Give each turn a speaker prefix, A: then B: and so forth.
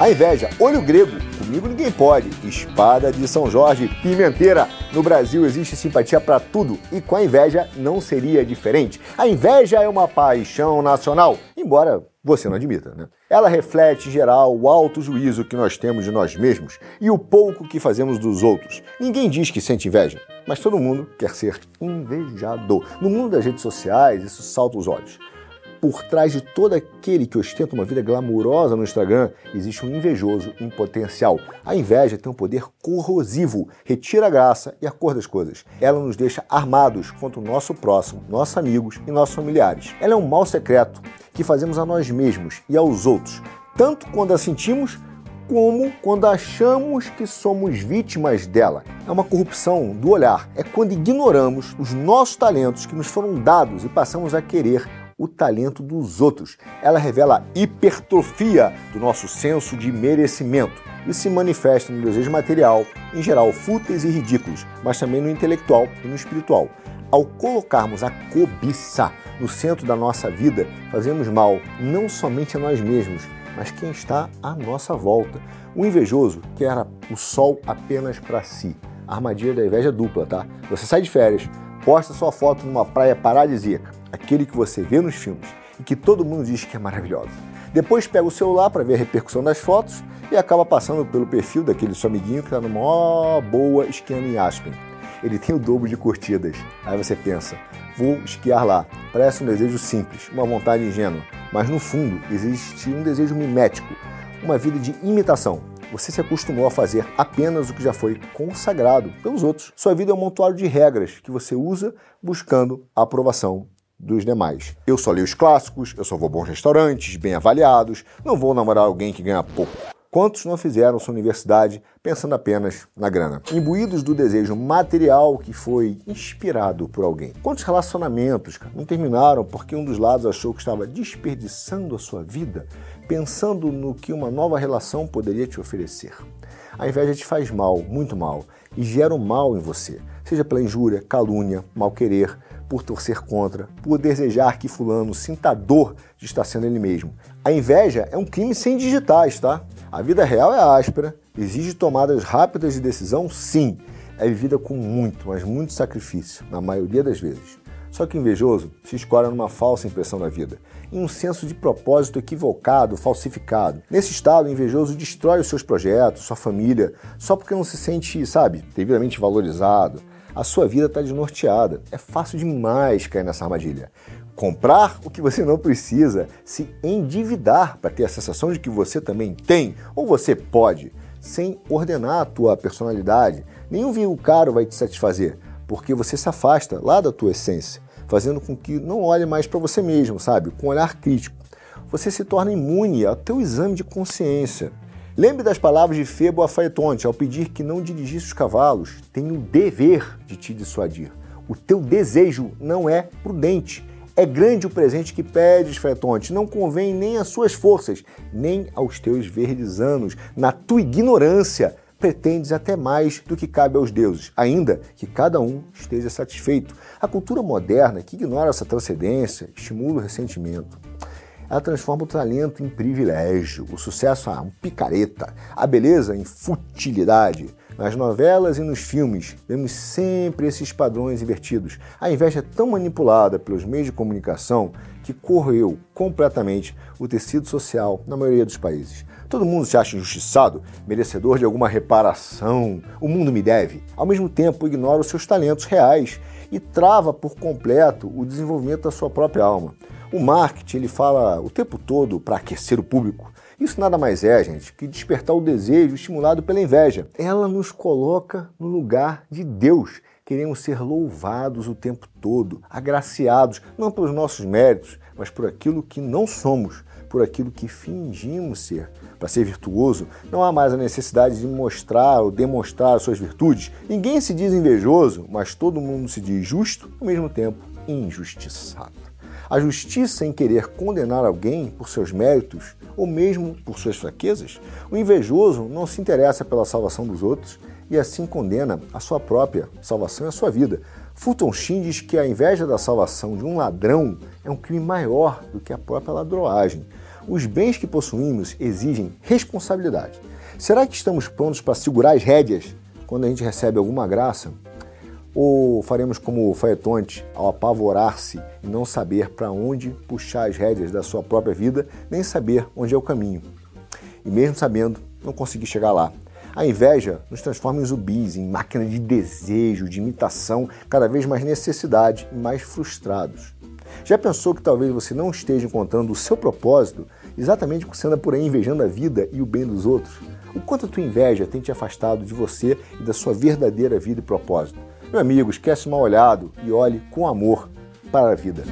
A: A inveja, olho grego, comigo ninguém pode. Espada de São Jorge, pimenteira. No Brasil existe simpatia para tudo e com a inveja não seria diferente. A inveja é uma paixão nacional, embora você não admita, né? Ela reflete, em geral, o alto juízo que nós temos de nós mesmos e o pouco que fazemos dos outros. Ninguém diz que sente inveja, mas todo mundo quer ser invejado. No mundo das redes sociais, isso salta os olhos por trás de todo aquele que ostenta uma vida glamurosa no Instagram, existe um invejoso em potencial. A inveja tem um poder corrosivo, retira a graça e a cor das coisas. Ela nos deixa armados contra o nosso próximo, nossos amigos e nossos familiares. Ela é um mal secreto que fazemos a nós mesmos e aos outros, tanto quando a sentimos como quando achamos que somos vítimas dela. É uma corrupção do olhar. É quando ignoramos os nossos talentos que nos foram dados e passamos a querer o talento dos outros. Ela revela a hipertrofia do nosso senso de merecimento e se manifesta no desejo material, em geral fúteis e ridículos, mas também no intelectual e no espiritual. Ao colocarmos a cobiça no centro da nossa vida, fazemos mal não somente a nós mesmos, mas quem está à nossa volta. O invejoso quer o sol apenas para si. A armadilha da inveja é dupla, tá? Você sai de férias, posta sua foto numa praia paradisíaca, aquele que você vê nos filmes e que todo mundo diz que é maravilhosa. Depois pega o celular para ver a repercussão das fotos e acaba passando pelo perfil daquele seu amiguinho que está numa boa esquiando em Aspen. Ele tem o dobro de curtidas. Aí você pensa, vou esquiar lá. Parece um desejo simples, uma vontade ingênua, mas no fundo existe um desejo mimético, uma vida de imitação. Você se acostumou a fazer apenas o que já foi consagrado pelos outros. Sua vida é um montuário de regras que você usa buscando a aprovação dos demais. Eu só leio os clássicos, eu só vou a bons restaurantes, bem avaliados, não vou namorar alguém que ganha pouco. Quantos não fizeram sua universidade pensando apenas na grana? Imbuídos do desejo material que foi inspirado por alguém. Quantos relacionamentos não terminaram porque um dos lados achou que estava desperdiçando a sua vida pensando no que uma nova relação poderia te oferecer? A inveja te faz mal, muito mal, e gera o mal em você, seja pela injúria, calúnia, mal-querer, por torcer contra, por desejar que fulano sinta dor de estar sendo ele mesmo. A inveja é um crime sem digitais, tá? A vida real é áspera, exige tomadas rápidas de decisão, sim. É vivida com muito, mas muito sacrifício, na maioria das vezes. Só que o invejoso se escora numa falsa impressão da vida, em um senso de propósito equivocado, falsificado. Nesse estado, o invejoso destrói os seus projetos, sua família, só porque não se sente, sabe, devidamente valorizado a sua vida está desnorteada. É fácil demais cair nessa armadilha. Comprar o que você não precisa, se endividar para ter a sensação de que você também tem ou você pode, sem ordenar a tua personalidade. Nenhum vinho caro vai te satisfazer, porque você se afasta lá da tua essência, fazendo com que não olhe mais para você mesmo, sabe? Com um olhar crítico. Você se torna imune ao teu exame de consciência. Lembre das palavras de Febo a Faetonte ao pedir que não dirigisse os cavalos. Tem o dever de te dissuadir. O teu desejo não é prudente. É grande o presente que pedes, Faetonte. Não convém nem às suas forças, nem aos teus verdes anos. Na tua ignorância, pretendes até mais do que cabe aos deuses, ainda que cada um esteja satisfeito. A cultura moderna, que ignora essa transcendência, estimula o ressentimento ela transforma o talento em privilégio, o sucesso em picareta, a beleza em futilidade. Nas novelas e nos filmes, vemos sempre esses padrões invertidos. A inveja é tão manipulada pelos meios de comunicação que corroeu completamente o tecido social na maioria dos países. Todo mundo se acha injustiçado, merecedor de alguma reparação. O mundo me deve. Ao mesmo tempo, ignora os seus talentos reais e trava por completo o desenvolvimento da sua própria alma. O marketing ele fala o tempo todo para aquecer o público. Isso nada mais é, gente, que despertar o desejo estimulado pela inveja. Ela nos coloca no lugar de Deus. Queremos ser louvados o tempo todo, agraciados, não pelos nossos méritos, mas por aquilo que não somos, por aquilo que fingimos ser. Para ser virtuoso, não há mais a necessidade de mostrar ou demonstrar suas virtudes. Ninguém se diz invejoso, mas todo mundo se diz justo, ao mesmo tempo injustiçado. A justiça em querer condenar alguém por seus méritos ou mesmo por suas fraquezas, o invejoso não se interessa pela salvação dos outros e assim condena a sua própria salvação e a sua vida. Fulton Sheen diz que a inveja da salvação de um ladrão é um crime maior do que a própria ladroagem. Os bens que possuímos exigem responsabilidade. Será que estamos prontos para segurar as rédeas quando a gente recebe alguma graça? Ou faremos como o Faetonte ao apavorar-se e não saber para onde puxar as rédeas da sua própria vida, nem saber onde é o caminho? E mesmo sabendo, não conseguir chegar lá. A inveja nos transforma em zumbis, em máquina de desejo, de imitação, cada vez mais necessidade e mais frustrados. Já pensou que talvez você não esteja encontrando o seu propósito exatamente porque você anda por aí invejando a vida e o bem dos outros? O quanto a tua inveja tem te afastado de você e da sua verdadeira vida e propósito? Meu amigo, esquece o mal olhado e olhe com amor para a vida.